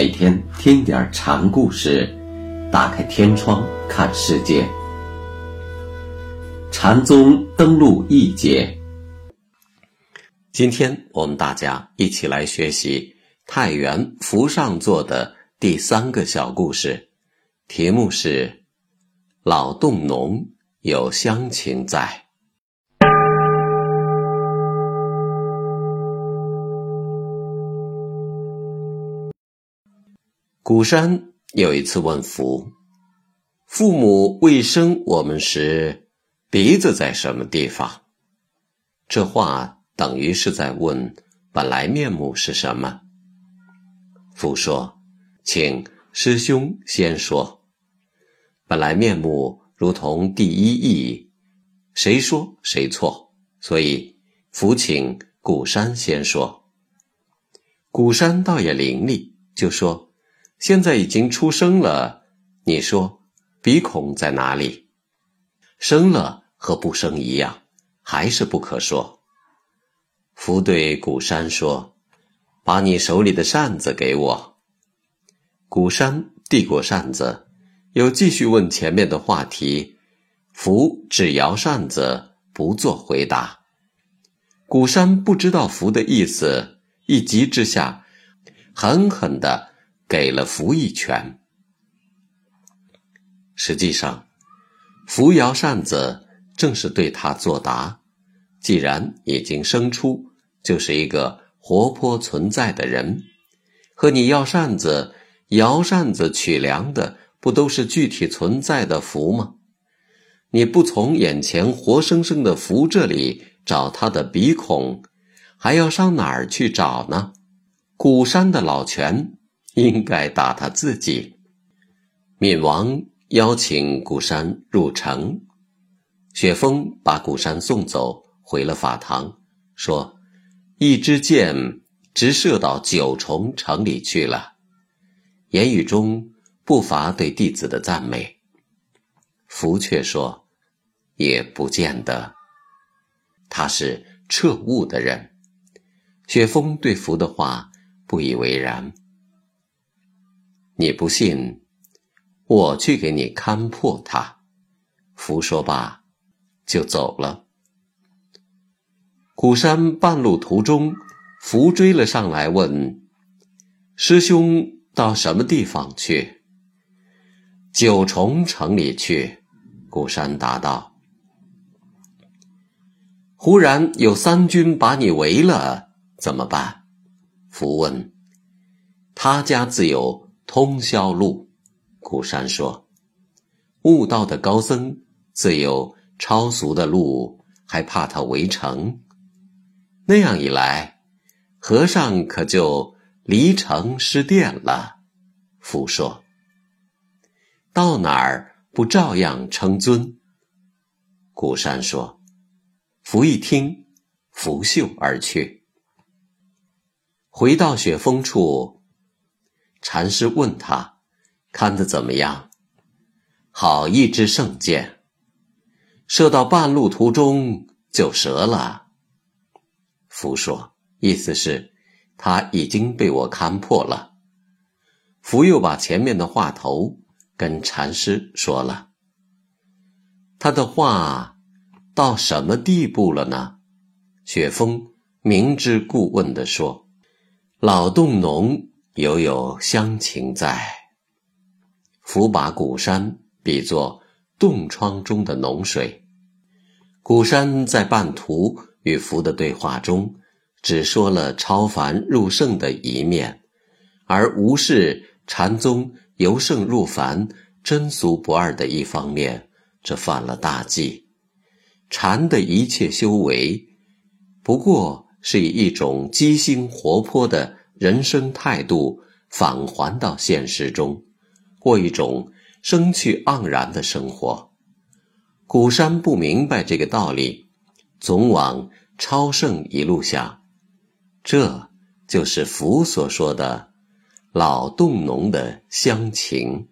每天听点禅故事，打开天窗看世界。禅宗登陆一节，今天我们大家一起来学习太原福上座的第三个小故事，题目是“老洞农有乡情在”。古山有一次问福：“父母未生我们时，鼻子在什么地方？”这话等于是在问本来面目是什么。福说：“请师兄先说。本来面目如同第一义，谁说谁错。所以福请古山先说。古山倒也伶俐，就说。”现在已经出生了，你说鼻孔在哪里？生了和不生一样，还是不可说。福对古山说：“把你手里的扇子给我。”古山递过扇子，又继续问前面的话题。福只摇扇子，不做回答。古山不知道福的意思，一急之下，狠狠的。给了福一拳。实际上，扶摇扇子正是对他作答。既然已经生出，就是一个活泼存在的人，和你要扇子、摇扇子取粮的，不都是具体存在的福吗？你不从眼前活生生的福这里找他的鼻孔，还要上哪儿去找呢？古山的老泉。应该打他自己。闵王邀请古山入城，雪峰把古山送走，回了法堂，说：“一支箭直射到九重城里去了。”言语中不乏对弟子的赞美。福却说：“也不见得。他是彻悟的人。”雪峰对福的话不以为然。你不信，我去给你看破他。福说罢，就走了。古山半路途中，福追了上来，问：“师兄到什么地方去？”九重城里去。古山答道：“忽然有三军把你围了，怎么办？”福问：“他家自有。”通宵路，古山说：“悟道的高僧自有超俗的路，还怕他围城？那样一来，和尚可就离城失殿了。”福说：“到哪儿不照样称尊？”古山说：“福一听，拂袖而去。回到雪峰处。”禅师问他：“看得怎么样？”好一支圣箭，射到半路途中就折了。福说：“意思是，他已经被我看破了。”福又把前面的话头跟禅师说了。他的话到什么地步了呢？雪峰明知故问的说：“老洞农。”犹有乡情在。福把古山比作冻疮中的脓水。古山在半途与福的对话中，只说了超凡入圣的一面，而无视禅宗由圣入凡、真俗不二的一方面，这犯了大忌。禅的一切修为，不过是以一种激兴活泼的。人生态度返还到现实中，过一种生趣盎然的生活。古山不明白这个道理，总往超胜一路想，这就是佛所说的“老洞农的乡情”。